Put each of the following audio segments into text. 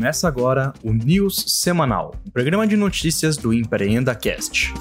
Começa agora o News Semanal, o programa de notícias do Empreenda Cast.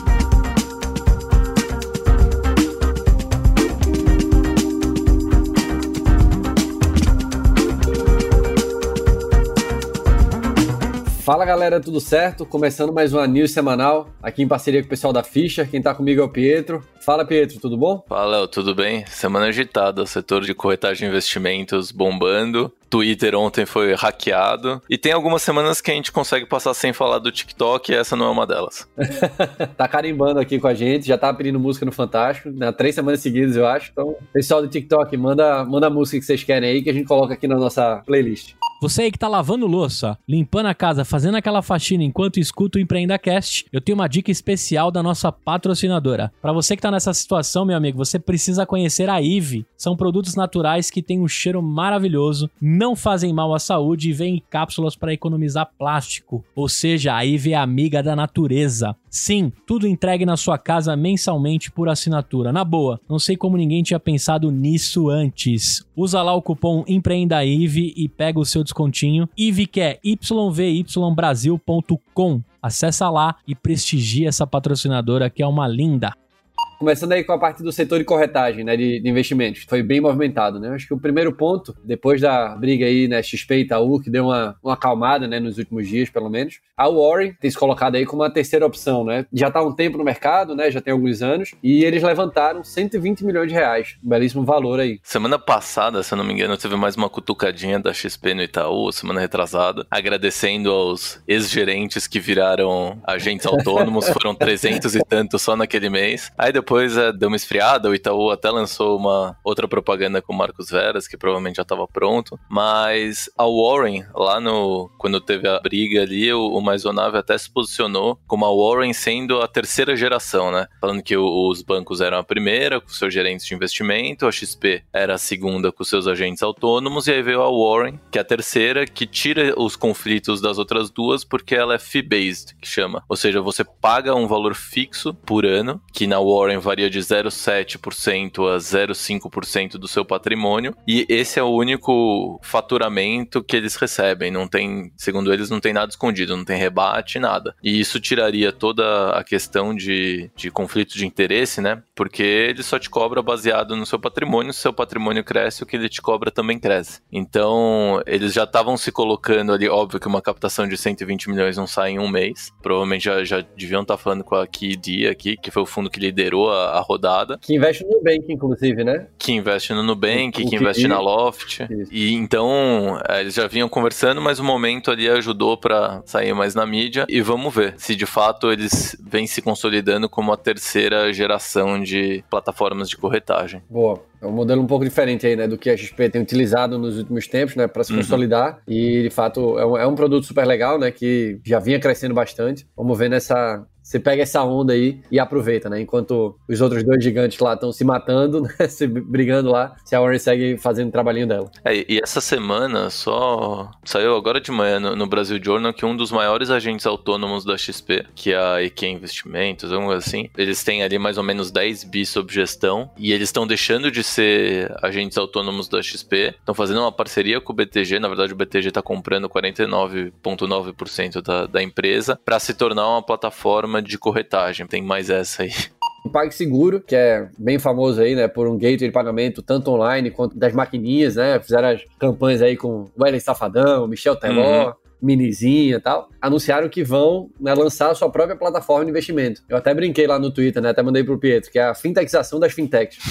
Fala galera, tudo certo? Começando mais uma news semanal, aqui em parceria com o pessoal da Fischer. Quem tá comigo é o Pietro. Fala Pietro, tudo bom? Fala, tudo bem? Semana agitada, o setor de corretagem de investimentos bombando. Twitter ontem foi hackeado. E tem algumas semanas que a gente consegue passar sem falar do TikTok e essa não é uma delas. tá carimbando aqui com a gente, já tá pedindo música no Fantástico, né? Três semanas seguidas, eu acho. Então, pessoal do TikTok, manda, manda a música que vocês querem aí que a gente coloca aqui na nossa playlist. Você aí que tá lavando louça, limpando a casa, fazendo aquela faxina enquanto escuta o EmpreendaCast, eu tenho uma dica especial da nossa patrocinadora. Para você que tá nessa situação, meu amigo, você precisa conhecer a Ive. São produtos naturais que têm um cheiro maravilhoso, não fazem mal à saúde e vêm em cápsulas para economizar plástico. Ou seja, a Ive é amiga da natureza. Sim, tudo entregue na sua casa mensalmente por assinatura. Na boa, não sei como ninguém tinha pensado nisso antes. Usa lá o cupom EmpreendaIve e pega o seu descontinho. IVE que é yvybrasil.com. Acessa lá e prestigia essa patrocinadora que é uma linda. Começando aí com a parte do setor de corretagem, né, de, de, investimentos. Foi bem movimentado, né? Acho que o primeiro ponto, depois da briga aí, né, XP e Itaú, que deu uma, uma acalmada, né, nos últimos dias, pelo menos, a Warren tem se colocado aí como uma terceira opção, né? Já está há um tempo no mercado, né, já tem alguns anos, e eles levantaram 120 milhões de reais. Um belíssimo valor aí. Semana passada, se eu não me engano, teve mais uma cutucadinha da XP no Itaú, semana retrasada, agradecendo aos ex-gerentes que viraram agentes autônomos, foram 300 e tanto só naquele mês. Aí depois depois é, deu uma esfriada, o Itaú até lançou uma outra propaganda com o Marcos Veras, que provavelmente já estava pronto. Mas a Warren, lá no. Quando teve a briga ali, o, o Maisonave até se posicionou como a Warren sendo a terceira geração, né? Falando que o, os bancos eram a primeira, com seus gerentes de investimento, a XP era a segunda com seus agentes autônomos, e aí veio a Warren, que é a terceira, que tira os conflitos das outras duas, porque ela é fee-based, que chama. Ou seja, você paga um valor fixo por ano, que na Warren varia de 0,7% a 0,5% do seu patrimônio, e esse é o único faturamento que eles recebem. Não tem, segundo eles, não tem nada escondido, não tem rebate, nada. E isso tiraria toda a questão de, de conflito de interesse, né? Porque ele só te cobra baseado no seu patrimônio, se seu patrimônio cresce, o que ele te cobra também cresce. Então, eles já estavam se colocando ali, óbvio que uma captação de 120 milhões não sai em um mês. Provavelmente já, já deviam estar falando com a KD aqui, que foi o fundo que liderou a, a, rodada. Que investe no Nubank, inclusive, né? Que investe no Nubank, que, que investe na Loft. Isso. E então, é, eles já vinham conversando, mas o momento ali ajudou para sair mais na mídia. E vamos ver se de fato eles vêm se consolidando como a terceira geração de plataformas de corretagem. Boa. É um modelo um pouco diferente aí, né, do que a XP tem utilizado nos últimos tempos, né, para se uhum. consolidar. E, de fato, é um, é um produto super legal, né, que já vinha crescendo bastante. Vamos ver nessa, você pega essa onda aí e aproveita, né? Enquanto os outros dois gigantes lá estão se matando, né? se brigando lá, se a Warren segue fazendo o trabalhinho dela. É, e essa semana só saiu agora de manhã no, no, Brasil Journal que um dos maiores agentes autônomos da XP, que é a EQ Investimentos, algo assim, eles têm ali mais ou menos 10 bi sob gestão e eles estão deixando de ser agentes autônomos da XP, estão fazendo uma parceria com o BTG, na verdade o BTG está comprando 49,9% da, da empresa para se tornar uma plataforma de corretagem. Tem mais essa aí. O PagSeguro, que é bem famoso aí, né, por um gateway de pagamento tanto online quanto das maquininhas, né, fizeram as campanhas aí com o Wesley Safadão, Michel Teló, uhum minizinha e tal, anunciaram que vão né, lançar a sua própria plataforma de investimento. Eu até brinquei lá no Twitter, né? Até mandei pro Pietro, que é a fintechização das fintechs.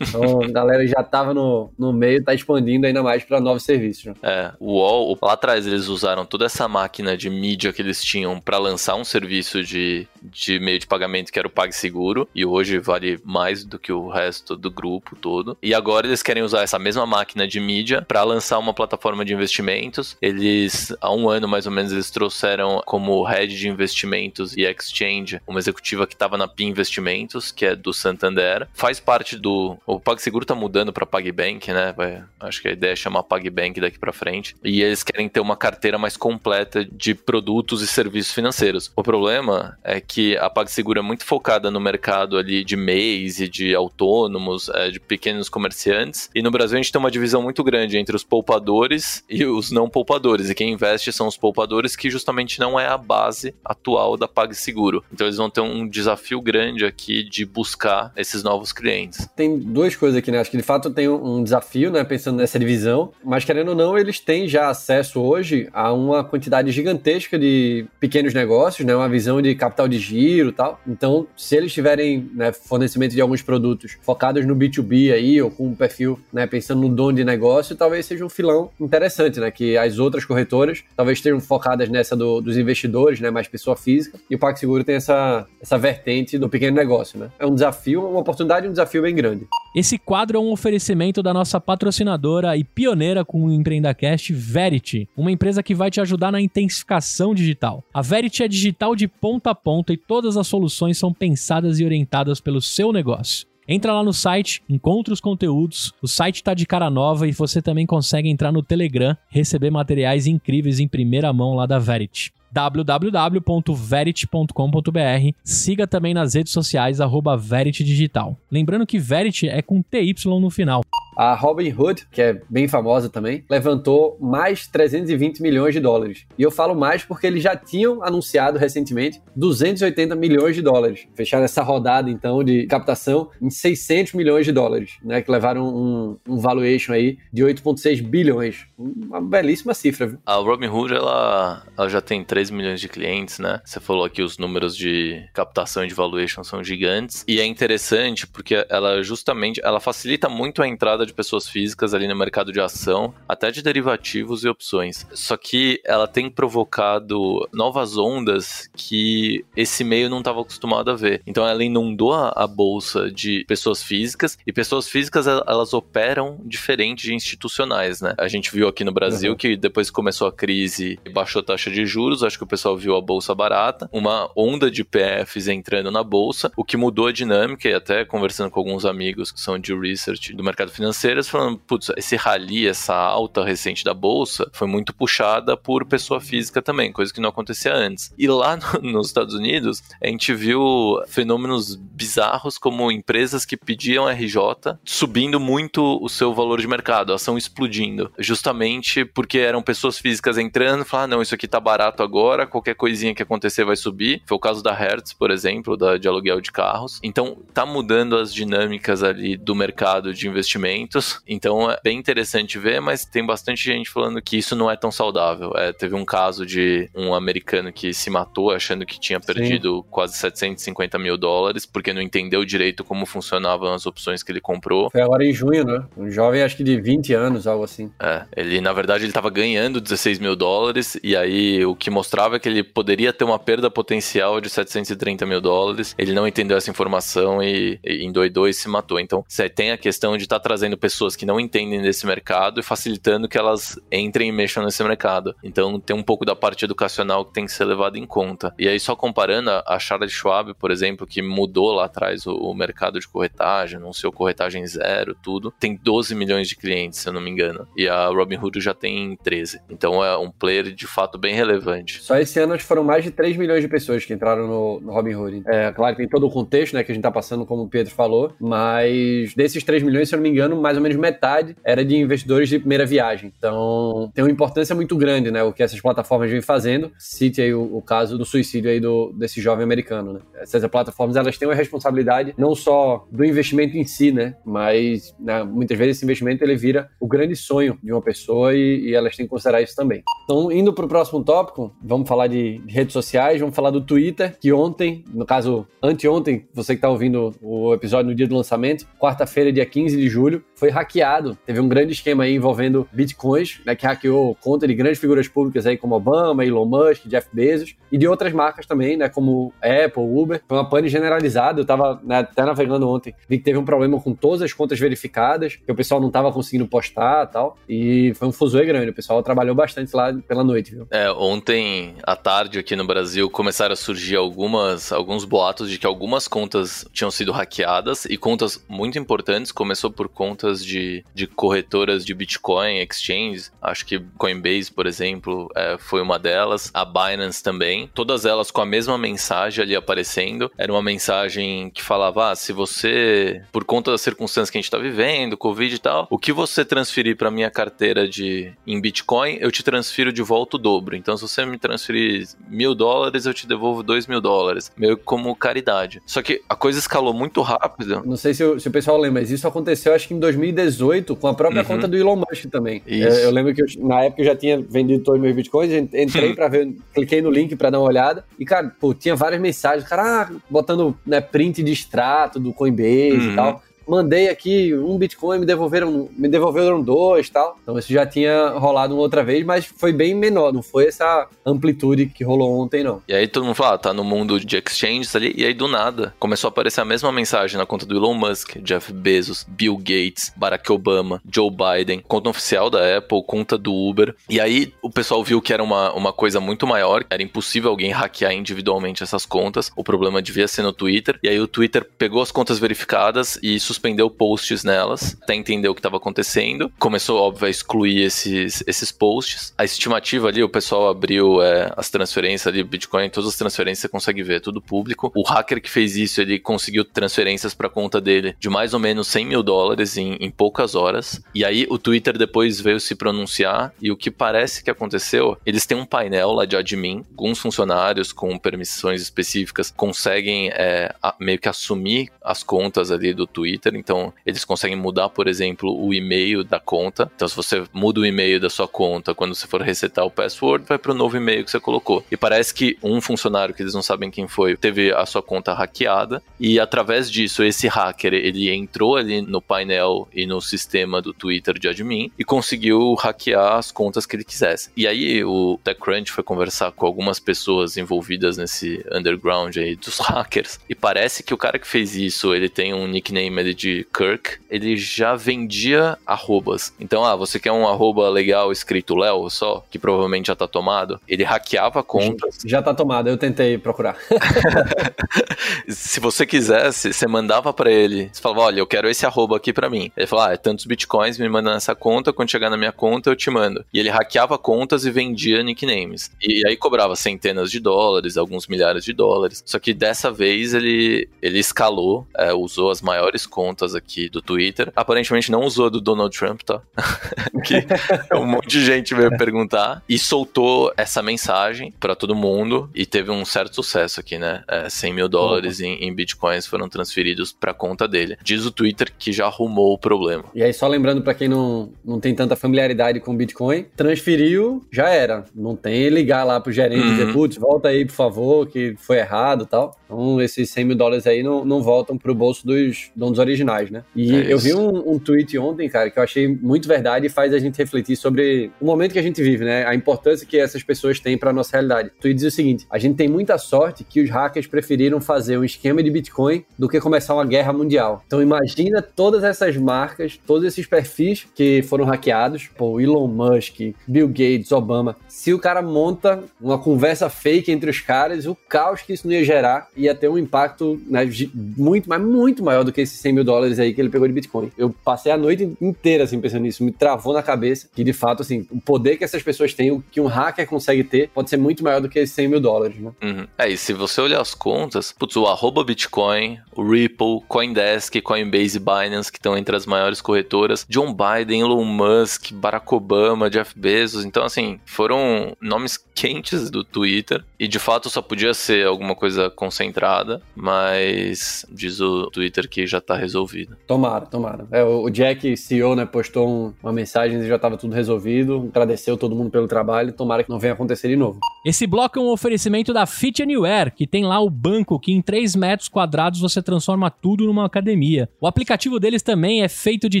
Então, a galera já tava no, no meio, tá expandindo ainda mais para novos serviços. Né? É, o UOL, lá atrás eles usaram toda essa máquina de mídia que eles tinham para lançar um serviço de, de meio de pagamento que era o PagSeguro, e hoje vale mais do que o resto do grupo todo. E agora eles querem usar essa mesma máquina de mídia para lançar uma plataforma de investimentos. Eles, há um ano, mais ou menos, eles trouxeram como head de investimentos e exchange uma executiva que estava na PIN Investimentos, que é do Santander. Faz parte do. O PagSeguro tá mudando para PagBank, né? Vai, acho que a ideia é chamar PagBank daqui para frente. E eles querem ter uma carteira mais completa de produtos e serviços financeiros. O problema é que a PagSeguro é muito focada no mercado ali de MEIs e de autônomos, é, de pequenos comerciantes. E no Brasil a gente tem uma divisão muito grande entre os poupadores e os não poupadores. E quem investe são os poupadores, que justamente não é a base atual da PagSeguro. Então eles vão ter um desafio grande aqui de buscar esses novos clientes. Tem duas coisas aqui, né? Acho que de fato tem um desafio, né? Pensando nessa divisão, mas querendo ou não, eles têm já acesso hoje a uma quantidade gigantesca de pequenos negócios, né? Uma visão de capital de giro e tal. Então, se eles tiverem né, fornecimento de alguns produtos focados no B2B aí, ou com um perfil, né, pensando no dono de negócio, talvez seja um filão interessante, né? Que as outras corretoras talvez estejam focadas nessa do, dos investidores, né? Mais pessoa física. E o PagSeguro tem essa, essa vertente do pequeno negócio, né? É um desafio, uma oportunidade um desafio bem grande. Esse quadro é um oferecimento da nossa patrocinadora e pioneira com o Empreendacast, Verity, uma empresa que vai te ajudar na intensificação digital. A Verity é digital de ponta a ponta e todas as soluções são pensadas e orientadas pelo seu negócio. Entra lá no site, encontra os conteúdos. O site está de cara nova e você também consegue entrar no Telegram, receber materiais incríveis em primeira mão lá da Verity www.verity.com.br. Siga também nas redes sociais, arroba Verity Digital. Lembrando que Verity é com TY no final. A Robin Hood, que é bem famosa também, levantou mais 320 milhões de dólares. E eu falo mais porque eles já tinham anunciado recentemente 280 milhões de dólares. Fecharam essa rodada, então, de captação em 600 milhões de dólares, né? Que levaram um, um valuation aí de 8,6 bilhões. Uma belíssima cifra, viu? A Robin Hood, ela, ela já tem 3 milhões de clientes, né? Você falou aqui os números de captação e de valuation são gigantes. E é interessante porque ela justamente, ela facilita muito a entrada de pessoas físicas ali no mercado de ação, até de derivativos e opções. Só que ela tem provocado novas ondas que esse meio não estava acostumado a ver. Então ela inundou a, bolsa de pessoas físicas e pessoas físicas elas operam diferente de institucionais, né? A gente viu aqui no Brasil uhum. que depois que começou a crise, baixou a taxa de juros, acho que o pessoal viu a bolsa barata, uma onda de PFs entrando na bolsa, o que mudou a dinâmica e até conversando com alguns amigos que são de research do mercado financeiro financeiras falando, putz, esse rally, essa alta recente da bolsa foi muito puxada por pessoa física também, coisa que não acontecia antes. E lá no, nos Estados Unidos, a gente viu fenômenos bizarros como empresas que pediam RJ subindo muito o seu valor de mercado, a ação explodindo, justamente porque eram pessoas físicas entrando, falando, ah, não, isso aqui tá barato agora, qualquer coisinha que acontecer vai subir. Foi o caso da Hertz, por exemplo, da, de aluguel de carros. Então, tá mudando as dinâmicas ali do mercado de investimento então é bem interessante ver, mas tem bastante gente falando que isso não é tão saudável. É, teve um caso de um americano que se matou achando que tinha perdido Sim. quase 750 mil dólares porque não entendeu direito como funcionavam as opções que ele comprou. Foi agora em junho, né? Um jovem acho que de 20 anos, algo assim. É, ele na verdade ele estava ganhando 16 mil dólares e aí o que mostrava é que ele poderia ter uma perda potencial de 730 mil dólares. Ele não entendeu essa informação e, e endoidou e se matou. Então, você tem a questão de estar tá trazendo pessoas que não entendem desse mercado e facilitando que elas entrem e mexam nesse mercado. Então tem um pouco da parte educacional que tem que ser levada em conta. E aí, só comparando a Charles Schwab, por exemplo, que mudou lá atrás o, o mercado de corretagem, anunciou corretagem zero, tudo, tem 12 milhões de clientes, se eu não me engano. E a Robinhood já tem 13. Então é um player de fato bem relevante. Só esse ano foram mais de 3 milhões de pessoas que entraram no, no Robinhood. É claro tem todo o contexto, né, que a gente tá passando, como o Pedro falou, mas desses 3 milhões, se eu não me engano, mais ou menos metade era de investidores de primeira viagem. Então, tem uma importância muito grande, né, o que essas plataformas vêm fazendo. Cite aí o, o caso do suicídio aí do, desse jovem americano, né. Essas plataformas, elas têm uma responsabilidade não só do investimento em si, né, mas né, muitas vezes esse investimento ele vira o grande sonho de uma pessoa e, e elas têm que considerar isso também. Então, indo para o próximo tópico, vamos falar de, de redes sociais, vamos falar do Twitter, que ontem, no caso, anteontem, você que está ouvindo o episódio no dia do lançamento, quarta-feira, dia 15 de julho, foi hackeado. Teve um grande esquema aí envolvendo bitcoins, né, que hackeou conta de grandes figuras públicas aí como Obama, Elon Musk, Jeff Bezos e de outras marcas também, né, como Apple, Uber. Foi uma pane generalizada. Eu tava né, até navegando ontem, vi que teve um problema com todas as contas verificadas, que o pessoal não tava conseguindo postar, tal. E foi um fuzuê grande. O pessoal trabalhou bastante lá pela noite, viu? É, ontem à tarde aqui no Brasil começaram a surgir algumas alguns boatos de que algumas contas tinham sido hackeadas e contas muito importantes, começou por contas de, de corretoras de Bitcoin, exchange. Acho que Coinbase, por exemplo, é, foi uma delas. A Binance também. Todas elas com a mesma mensagem ali aparecendo. Era uma mensagem que falava: ah, se você, por conta das circunstâncias que a gente está vivendo, Covid e tal, o que você transferir para minha carteira de em Bitcoin, eu te transfiro de volta o dobro. Então, se você me transferir mil dólares, eu te devolvo dois mil dólares. Meio como caridade. Só que a coisa escalou muito rápido. Não sei se, se o pessoal lembra, mas isso aconteceu acho que em 2018 com a própria uhum. conta do Elon Musk também. Eu, eu, lembro que eu, na época eu já tinha vendido todos os meus bitcoins, entrei para ver, cliquei no link para dar uma olhada e, cara, pô, tinha várias mensagens, cara, ah, botando né, print de extrato do Coinbase uhum. e tal mandei aqui um Bitcoin, me devolveram, me devolveram dois tal. Então isso já tinha rolado uma outra vez, mas foi bem menor, não foi essa amplitude que rolou ontem, não. E aí todo mundo fala, ah, tá no mundo de exchanges ali, e aí do nada começou a aparecer a mesma mensagem na conta do Elon Musk, Jeff Bezos, Bill Gates, Barack Obama, Joe Biden, conta oficial da Apple, conta do Uber. E aí o pessoal viu que era uma, uma coisa muito maior, era impossível alguém hackear individualmente essas contas, o problema devia ser no Twitter. E aí o Twitter pegou as contas verificadas e suspendeu posts nelas, até entender o que estava acontecendo. Começou, óbvio, a excluir esses, esses posts. A estimativa ali, o pessoal abriu é, as transferências ali, Bitcoin, todas as transferências você consegue ver, é tudo público. O hacker que fez isso, ele conseguiu transferências para conta dele de mais ou menos 100 mil dólares em, em poucas horas. E aí o Twitter depois veio se pronunciar e o que parece que aconteceu, eles têm um painel lá de admin, alguns funcionários com permissões específicas conseguem é, a, meio que assumir as contas ali do Twitter Então eles conseguem mudar, por exemplo, o e-mail da conta. Então, se você muda o e-mail da sua conta, quando você for resetar o password, vai para o novo e-mail que você colocou. E parece que um funcionário que eles não sabem quem foi teve a sua conta hackeada e através disso esse hacker ele entrou ali no painel e no sistema do Twitter de admin e conseguiu hackear as contas que ele quisesse. E aí o TechCrunch foi conversar com algumas pessoas envolvidas nesse underground aí dos hackers e parece que o cara que fez isso ele tem um nickname de Kirk, ele já vendia arrobas. Então, ah, você quer um arroba legal escrito Léo só, que provavelmente já tá tomado? Ele hackeava contas. Já tá tomado, eu tentei procurar. Se você quisesse, você mandava para ele, você falava, olha, eu quero esse arroba aqui para mim. Ele falava, ah, é tantos bitcoins, me manda nessa conta, quando chegar na minha conta eu te mando. E ele hackeava contas e vendia nicknames. E aí cobrava centenas de dólares, alguns milhares de dólares. Só que dessa vez ele, ele escalou, é, usou as maiores contas aqui do Twitter. Aparentemente não usou do Donald Trump, tá? que um monte de gente veio perguntar e soltou essa mensagem para todo mundo e teve um certo sucesso aqui, né? É, 100 mil dólares em, em, bitcoins foram transferidos para conta dele. Diz o Twitter que já arrumou o problema. E aí, só lembrando para quem não, não tem tanta familiaridade com Bitcoin, transferiu, já era. Não tem ligar lá pro gerente uhum. e dizer, uhum. putz, volta aí, por favor, que foi errado tal. Então, esses 100 mil dólares aí não, não voltam pro bolso dos donos originais, né? E é eu vi um, um, tweet ontem, cara, que eu achei muito verdade e faz a gente refletir sobre o momento que a gente vive, né? A importância que essas pessoas têm para nossa realidade. O tweet diz o seguinte: a gente tem muita sorte que os hackers preferiram fazer um esquema de Bitcoin do que começar uma guerra mundial. Então imagina todas essas marcas, todos esses perfis que foram hackeados, pô, Elon Musk, Bill Gates, Obama. Se o cara monta uma conversa fake entre os caras, o caos que isso não ia gerar ia ter um impacto né, muito, mas muito maior do que esses 100 mil dólares aí que ele pegou de Bitcoin. Eu passei a noite inteira assim pensando nisso, me travou na cabeça que de fato assim, o poder que essas pessoas têm, o que um hacker consegue ter, pode ser muito maior do que esses 100 mil dólares, né? Uhum. É, e se você olhar as contas, putz, o arroba Bitcoin, o Ripple, Coindesk, Coinbase e Binance, que estão entre as maiores corretoras, John Biden, Elon Musk, Barack Obama, Jeff Bezos, então assim, foram nomes quentes do Twitter e de fato só podia ser alguma coisa concentrada, mas diz o Twitter que já tá resolvido. Tomara, tomara. É, o Jack, CEO, né, postou um, uma mensagem e já tava tudo resolvido, agradeceu todo mundo pelo trabalho, tomara que não venha acontecer de novo. Esse bloco é um oferecimento da Fit Anywhere, que tem lá o banco que em 3 metros quadrados você transforma tudo numa academia. O aplicativo deles também é feito de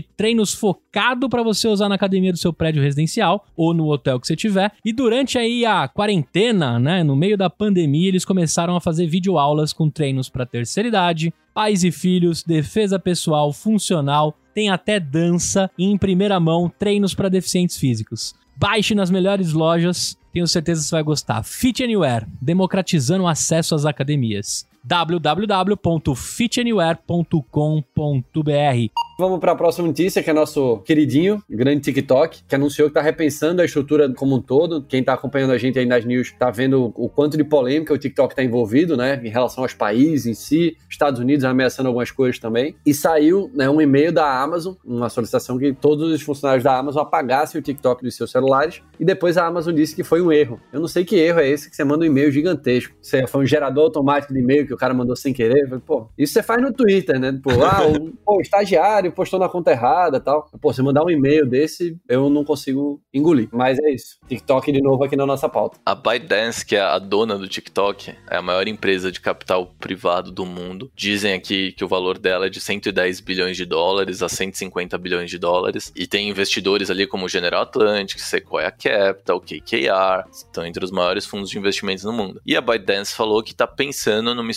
treinos focado para você usar na academia do seu prédio residencial ou no hotel que você tiver. E durante aí a quarentena, né, no meio da pandemia, eles começaram a fazer videoaulas com treinos para terceira idade, pais e filhos, defesa pessoal, funcional, tem até dança e em primeira mão treinos para deficientes físicos. Baixe nas melhores lojas, tenho certeza que você vai gostar. Fit Anywhere, democratizando o acesso às academias. www.fitanywhere.com.br. Vamos para a próxima notícia, que é nosso queridinho, grande TikTok, que anunciou que está repensando a estrutura como um todo. Quem está acompanhando a gente aí nas news está vendo o quanto de polêmica o TikTok está envolvido, né, em relação aos países em si, Estados Unidos ameaçando algumas coisas também. E saiu né, um e-mail da Amazon, uma solicitação que todos os funcionários da Amazon apagassem o TikTok dos seus celulares. E depois a Amazon disse que foi um erro. Eu não sei que erro é esse que você manda um e-mail gigantesco. Você foi um gerador automático de e-mail que o cara mandou sem querer. Pô, isso você faz no Twitter, né? Pô, ah, o, pô, o estagiário postou na conta errada tal. Pô, você mandar um e-mail desse, eu não consigo engolir. Mas é isso. TikTok de novo aqui na nossa pauta. A ByteDance, que é a dona do TikTok, é a maior empresa de capital privado do mundo. Dizem aqui que o valor dela é de 110 bilhões de dólares a 150 bilhões de dólares. E tem investidores ali como General Atlantic, Sequoia Capital, KKR, estão entre os maiores fundos de investimentos no mundo. E a ByteDance falou que está pensando numa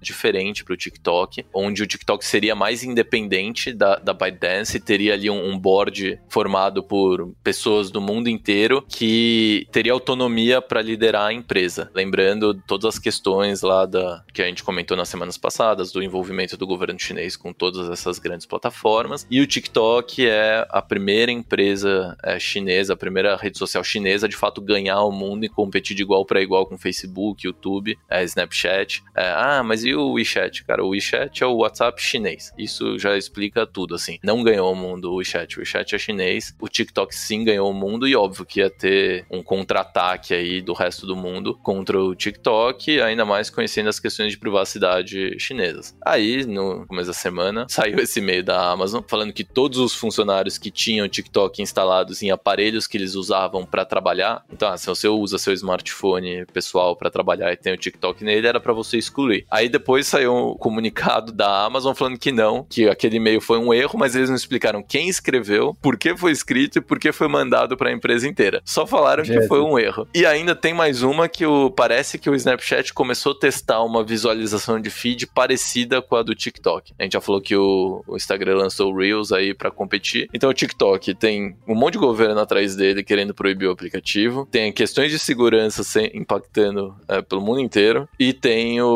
diferente para o TikTok, onde o TikTok seria mais independente da, da ByteDance, teria ali um, um board formado por pessoas do mundo inteiro que teria autonomia para liderar a empresa. Lembrando todas as questões lá da que a gente comentou nas semanas passadas, do envolvimento do governo chinês com todas essas grandes plataformas. E o TikTok é a primeira empresa é, chinesa, a primeira rede social chinesa de fato ganhar o mundo e competir de igual para igual com Facebook, YouTube, é, Snapchat. É, ah, mas e o WeChat? Cara, o WeChat é o WhatsApp chinês. Isso já explica tudo, assim. Não ganhou o mundo o WeChat. O WeChat é chinês. O TikTok sim ganhou o mundo e óbvio que ia ter um contra-ataque aí do resto do mundo contra o TikTok, ainda mais conhecendo as questões de privacidade chinesas. Aí, no começo da semana, saiu esse e-mail da Amazon falando que todos os funcionários que tinham TikTok instalados em aparelhos que eles usavam para trabalhar, então, ah, se você usa seu smartphone pessoal para trabalhar e tem o TikTok nele, era para você excluir. Aí depois saiu um comunicado da Amazon falando que não, que aquele e-mail foi um erro, mas eles não explicaram quem escreveu, por que foi escrito e por que foi mandado para a empresa inteira. Só falaram que foi um erro. E ainda tem mais uma que o parece que o Snapchat começou a testar uma visualização de feed parecida com a do TikTok. A gente já falou que o, o Instagram lançou o Reels aí para competir. Então o TikTok tem um monte de governo atrás dele querendo proibir o aplicativo, tem questões de segurança impactando é, pelo mundo inteiro e tem o,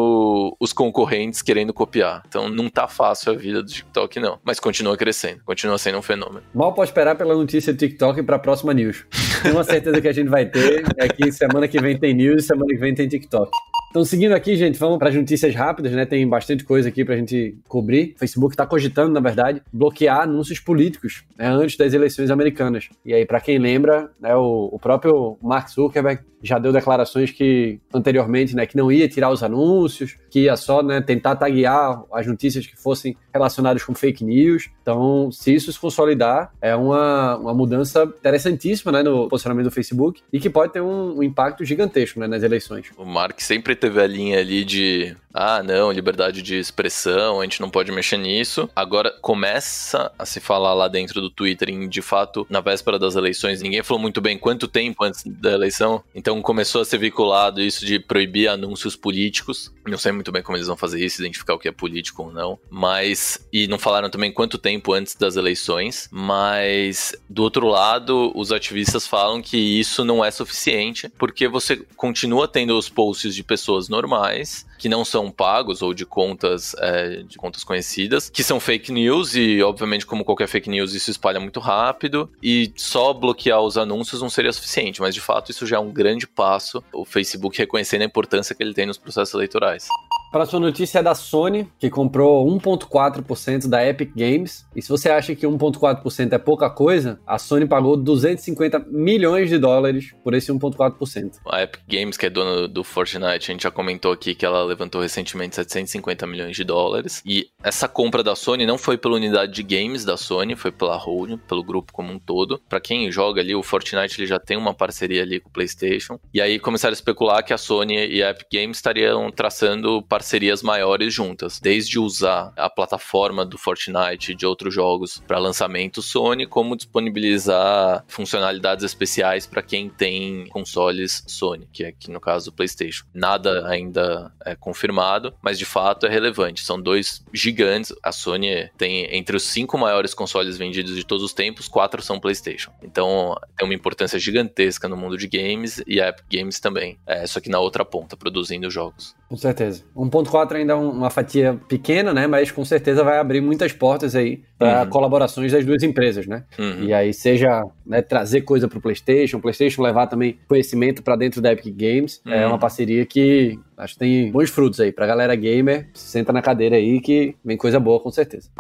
os concorrentes querendo copiar. Então não tá fácil a vida do TikTok não, mas continua crescendo, continua sendo um fenômeno. Mal pode esperar pela notícia do TikTok para a próxima news. Tenho uma certeza que a gente vai ter é que semana que vem tem news, semana que vem tem TikTok. Então, seguindo aqui, gente, vamos para as notícias rápidas, né? Tem bastante coisa aqui para a gente cobrir. O Facebook está cogitando, na verdade, bloquear anúncios políticos né, antes das eleições americanas. E aí, para quem lembra, né, o, o, próprio Mark Zuckerberg já deu declarações que anteriormente, né, que não ia tirar os anúncios, que ia só né, tentar taguear as notícias que fossem relacionadas com fake news. Então, se isso se consolidar, é uma, uma mudança interessantíssima né, no posicionamento do Facebook e que pode ter um, um impacto gigantesco né, nas eleições. O Mark sempre teve a linha ali de ah, não, liberdade de expressão, a gente não pode mexer nisso. Agora começa a se falar lá dentro do Twitter, em, de fato, na véspera das eleições, ninguém falou muito bem quanto tempo antes da eleição, então começou a ser vinculado isso de proibir anúncios políticos. Não sei muito bem como eles vão fazer isso, identificar o que é político ou não, mas. E não falaram também quanto tempo antes das eleições, mas do outro lado, os ativistas falam que isso não é suficiente, porque você continua tendo os posts de pessoas normais que não são pagos ou de contas é, de contas conhecidas, que são fake news e, obviamente, como qualquer fake news, isso espalha muito rápido e só bloquear os anúncios não seria suficiente, mas de fato isso já é um grande passo, o Facebook reconhecendo a importância que ele tem nos processos eleitorais. Próxima notícia é da Sony, que comprou 1,4% da Epic Games. E se você acha que 1,4% é pouca coisa, a Sony pagou 250 milhões de dólares por esse 1,4%. A Epic Games, que é dona do Fortnite, a gente já comentou aqui que ela levantou recentemente 750 milhões de dólares. E essa compra da Sony não foi pela unidade de games da Sony, foi pela holding, pelo grupo como um todo. Para quem joga ali, o Fortnite ele já tem uma parceria ali com o PlayStation. E aí começaram a especular que a Sony e a Epic Games estariam traçando parcerias maiores juntas, desde usar a plataforma do Fortnite e de outros jogos para lançamento Sony, como disponibilizar funcionalidades especiais para quem tem consoles Sony, que é aqui no caso o PlayStation. Nada ainda é confirmado, mas de fato é relevante. São dois gigantes. A Sony tem entre os cinco maiores consoles vendidos de todos os tempos, quatro são PlayStation. Então é uma importância gigantesca no mundo de games e a Epic Games também. É, só que na outra ponta, produzindo jogos. Com certeza. 1.4 ainda é uma fatia pequena, né? Mas com certeza vai abrir muitas portas aí para uhum. colaborações das duas empresas, né? Uhum. E aí seja né, trazer coisa para o PlayStation, o PlayStation levar também conhecimento para dentro da Epic Games. É uhum. É uma parceria que acho que tem bons frutos aí. Pra galera gamer, senta na cadeira aí que vem coisa boa com certeza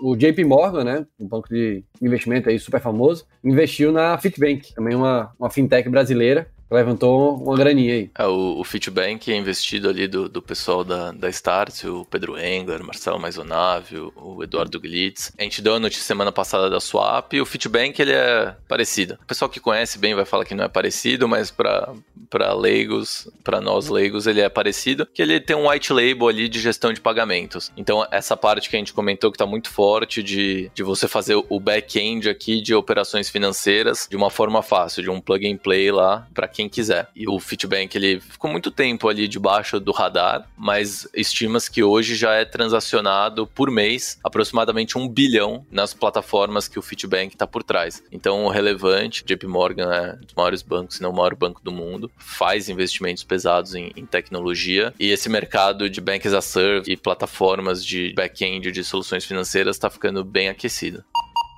o JP Morgan, né, um banco de investimento aí super famoso, investiu na Fitbank, também uma, uma fintech brasileira, levantou uma graninha aí. É, o, o Fitbank é investido ali do, do pessoal da, da Start, o Pedro Engler, Marcelo Maisonave, o Eduardo Glitz. A gente deu a notícia semana passada da Swap o Fitbank ele é parecido. O pessoal que conhece bem vai falar que não é parecido, mas para leigos, para nós leigos, ele é parecido, que ele tem um white label ali de gestão de pagamentos. Então essa parte que a gente comentou que está muito forte de, de você fazer o back-end aqui de operações financeiras de uma forma fácil, de um plug and play lá para quem quiser. E o Fitbank, ele ficou muito tempo ali debaixo do radar, mas estimas que hoje já é transacionado por mês aproximadamente um bilhão nas plataformas que o Fitbank está por trás. Então, relevante, JP Morgan é um dos maiores bancos, se não o maior banco do mundo, faz investimentos pesados em, em tecnologia e esse mercado de bank as a service e plataformas de back-end de soluções financeiras está ficando bem aquecido.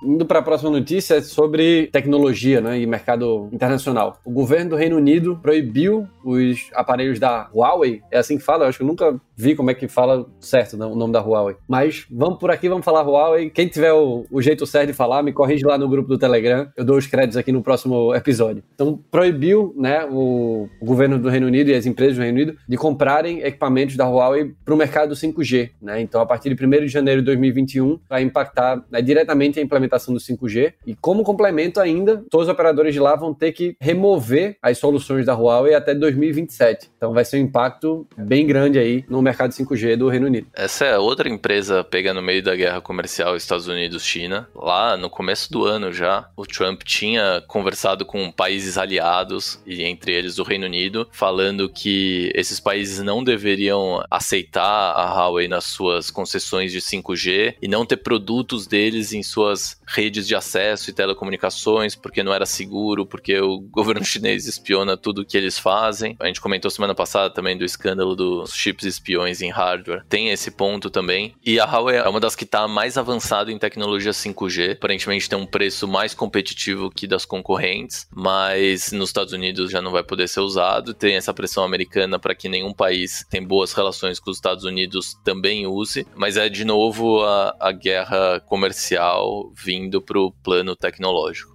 Indo para a próxima notícia é sobre tecnologia né, e mercado internacional. O governo do Reino Unido proibiu os aparelhos da Huawei. É assim que fala? Eu acho que eu nunca vi como é que fala certo o nome da Huawei. Mas vamos por aqui, vamos falar Huawei. Quem tiver o, o jeito certo de falar, me corrige lá no grupo do Telegram. Eu dou os créditos aqui no próximo episódio. Então, proibiu né, o, o governo do Reino Unido e as empresas do Reino Unido de comprarem equipamentos da Huawei para o mercado 5G. Né? Então, a partir de 1 de janeiro de 2021, vai impactar né, diretamente a implementação implementação do 5G. E como complemento ainda, todos os operadores de lá vão ter que remover as soluções da Huawei até 2027. Então vai ser um impacto bem grande aí no mercado 5G do Reino Unido. Essa é outra empresa pegando no meio da guerra comercial Estados Unidos-China. Lá no começo do ano já, o Trump tinha conversado com países aliados, e entre eles o Reino Unido, falando que esses países não deveriam aceitar a Huawei nas suas concessões de 5G e não ter produtos deles em suas redes de acesso e telecomunicações, porque não era seguro, porque o governo chinês espiona tudo que eles fazem. A gente comentou semana passada também do escândalo dos chips espiões em hardware. Tem esse ponto também. E a Huawei é uma das que está mais avançada em tecnologia 5G. Aparentemente tem um preço mais competitivo que das concorrentes, mas nos Estados Unidos já não vai poder ser usado. Tem essa pressão americana para que nenhum país tem boas relações com os Estados Unidos também use. Mas é de novo a, a guerra comercial vindo indo para o plano tecnológico.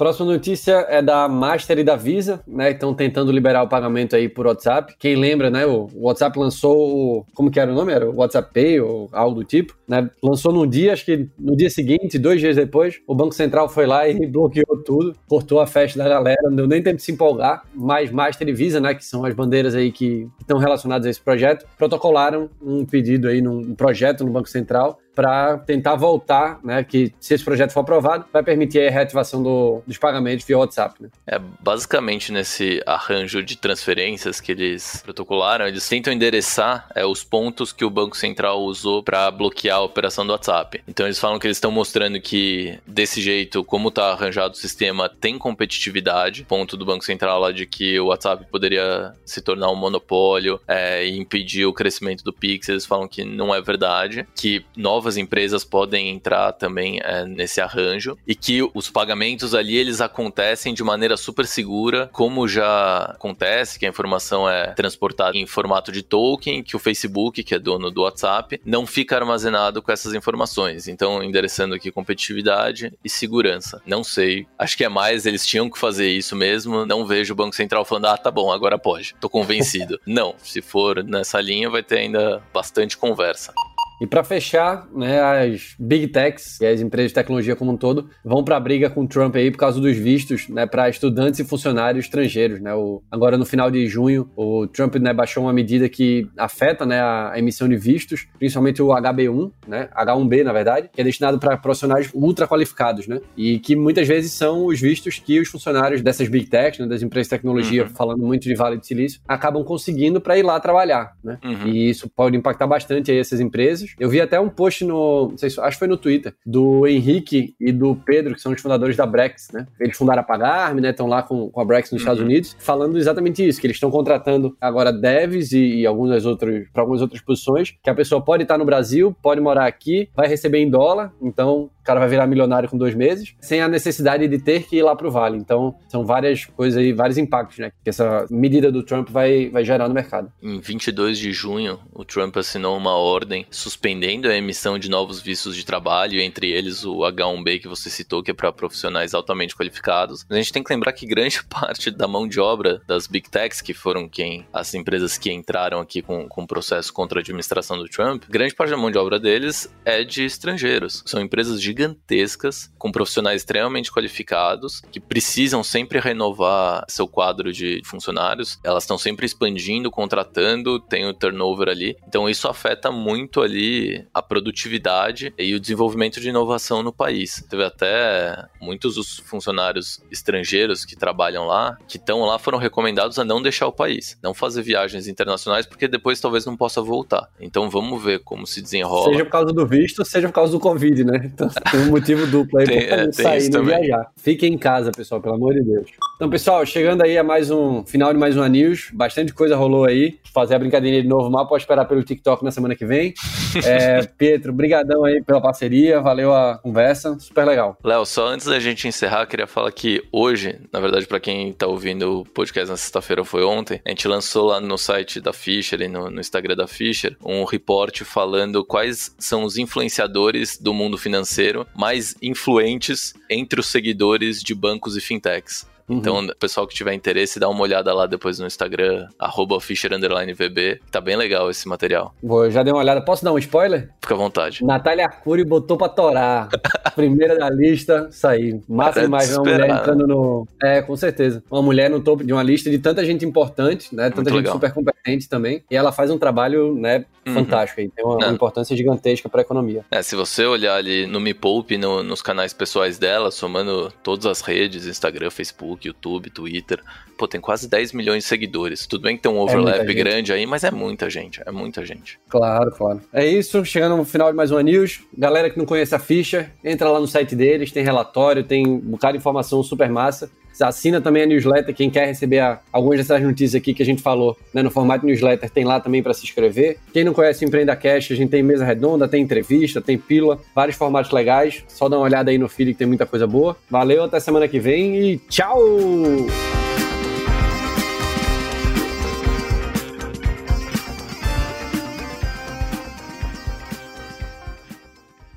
Próxima notícia é da Master e da Visa, né? Estão tentando liberar o pagamento aí por WhatsApp. Quem lembra, né? O WhatsApp lançou o. Como que era o nome? Era o WhatsApp Pay ou algo do tipo, né? Lançou num dia, acho que no dia seguinte, dois dias depois, o Banco Central foi lá e bloqueou tudo, cortou a festa da galera, não deu nem tempo de se empolgar. Mas Master e Visa, né? Que são as bandeiras aí que estão relacionadas a esse projeto, protocolaram um pedido aí num projeto no Banco Central para tentar voltar, né? Que se esse projeto for aprovado, vai permitir a reativação do, dos pagamentos via WhatsApp. Né? É basicamente nesse arranjo de transferências que eles protocolaram, eles tentam endereçar é, os pontos que o Banco Central usou para bloquear a operação do WhatsApp. Então eles falam que eles estão mostrando que desse jeito, como está arranjado o sistema, tem competitividade. Ponto do Banco Central lá de que o WhatsApp poderia se tornar um monopólio é, e impedir o crescimento do Pix. Eles falam que não é verdade, que novos novas empresas podem entrar também é, nesse arranjo e que os pagamentos ali eles acontecem de maneira super segura, como já acontece, que a informação é transportada em formato de token, que o Facebook, que é dono do WhatsApp, não fica armazenado com essas informações. Então, endereçando aqui competitividade e segurança. Não sei, acho que é mais, eles tinham que fazer isso mesmo. Não vejo o Banco Central falando, ah, tá bom, agora pode. Tô convencido. não, se for nessa linha, vai ter ainda bastante conversa. E para fechar, né, as big techs e as empresas de tecnologia como um todo vão para a briga com o Trump aí por causa dos vistos, né, para estudantes e funcionários estrangeiros, né? O, agora no final de junho, o Trump né, baixou uma medida que afeta, né, a emissão de vistos, principalmente o HB1, né, H1B na verdade, que é destinado para profissionais ultra qualificados, né? E que muitas vezes são os vistos que os funcionários dessas big techs, né, das empresas de tecnologia, uhum. falando muito de Vale do Silício, acabam conseguindo para ir lá trabalhar, né? Uhum. E isso pode impactar bastante aí essas empresas serviços. Eu vi até um post no, não sei, acho que foi no Twitter, do Henrique e do Pedro, que são os fundadores da Brex, né? Eles fundaram a Pagarme, né? Estão lá com, com a Brex nos uhum. Estados Unidos, falando exatamente isso, que eles estão contratando agora devs e, e algumas outras, para algumas outras posições, que a pessoa pode estar no Brasil, pode morar aqui, vai receber em dólar, então o cara vai virar milionário com dois meses, sem a necessidade de ter que ir lá pro Vale. Então, são várias coisas aí, vários impactos, né? Que essa medida do Trump vai, vai gerar no mercado. Em 22 de junho, o Trump assinou uma ordem suspendendo a emissão de novos vistos de trabalho, entre eles o H1B que você citou, que é para profissionais altamente qualificados. A gente tem que lembrar que grande parte da mão de obra das Big Techs, que foram quem as empresas que entraram aqui com, com processo contra a administração do Trump, grande parte da mão de obra deles é de estrangeiros. São empresas de gigantescas, com profissionais extremamente qualificados, que precisam sempre renovar seu quadro de funcionários. Elas estão sempre expandindo, contratando, tem o turnover ali. Então isso afeta muito ali a produtividade e o desenvolvimento de inovação no país. Teve até muitos dos funcionários estrangeiros que trabalham lá, que estão lá, foram recomendados a não deixar o país, não fazer viagens internacionais, porque depois talvez não possa voltar. Então vamos ver como se desenrola. Seja por causa do visto, seja por causa do Covid, né? Então, tem um motivo duplo aí tem, pra é, sair e viajar. Fiquem em casa, pessoal, pelo amor de Deus. Então, pessoal, chegando aí a mais um final de mais uma news, bastante coisa rolou aí. Fazer a brincadeirinha de novo, mal pode esperar pelo TikTok na semana que vem. É, Pietro, brigadão aí pela parceria, valeu a conversa, super legal. Léo, só antes da gente encerrar, queria falar que hoje, na verdade, para quem tá ouvindo o podcast na sexta-feira foi ontem, a gente lançou lá no site da Fischer e no, no Instagram da Fischer um report falando quais são os influenciadores do mundo financeiro mais influentes entre os seguidores de bancos e fintechs. Uhum. Então, o pessoal que tiver interesse, dá uma olhada lá depois no Instagram, FischerVB. Tá bem legal esse material. Boa, já dei uma olhada. Posso dar um spoiler? Fica à vontade. Natália Arcuri botou pra torar. Primeira da lista, sair. Massa demais uma mulher entrando no... É, com certeza. Uma mulher no topo de uma lista de tanta gente importante, né? Tanta Muito gente legal. super competente também. E ela faz um trabalho, né, uhum. fantástico aí. Tem uma, uma importância gigantesca pra economia. É, se você olhar ali no Me Poupe, no, nos canais pessoais dela, somando todas as redes, Instagram, Facebook, Facebook, YouTube, Twitter. Pô, tem quase 10 milhões de seguidores. Tudo bem que tem um é overlap é grande aí, mas é muita gente. É muita gente. Claro, claro. É isso. Chegando no final de mais uma news. Galera que não conhece a ficha, entra lá no site deles, tem relatório, tem um bocado de informação super massa. Assina também a newsletter, quem quer receber a, algumas dessas notícias aqui que a gente falou né, no formato newsletter, tem lá também para se inscrever. Quem não conhece o Empreenda Cash, a gente tem mesa redonda, tem entrevista, tem pílula, vários formatos legais. Só dá uma olhada aí no feed que tem muita coisa boa. Valeu, até semana que vem e tchau!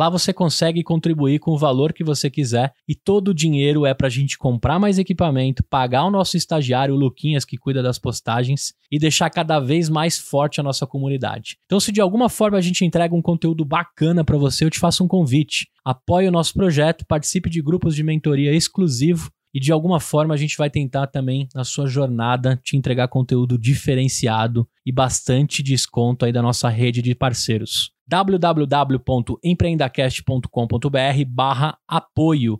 Lá você consegue contribuir com o valor que você quiser e todo o dinheiro é para a gente comprar mais equipamento, pagar o nosso estagiário, o Luquinhas, que cuida das postagens, e deixar cada vez mais forte a nossa comunidade. Então, se de alguma forma a gente entrega um conteúdo bacana para você, eu te faço um convite. Apoie o nosso projeto, participe de grupos de mentoria exclusivo e de alguma forma a gente vai tentar também na sua jornada te entregar conteúdo diferenciado e bastante desconto aí da nossa rede de parceiros www.empreendacast.com.br barra apoio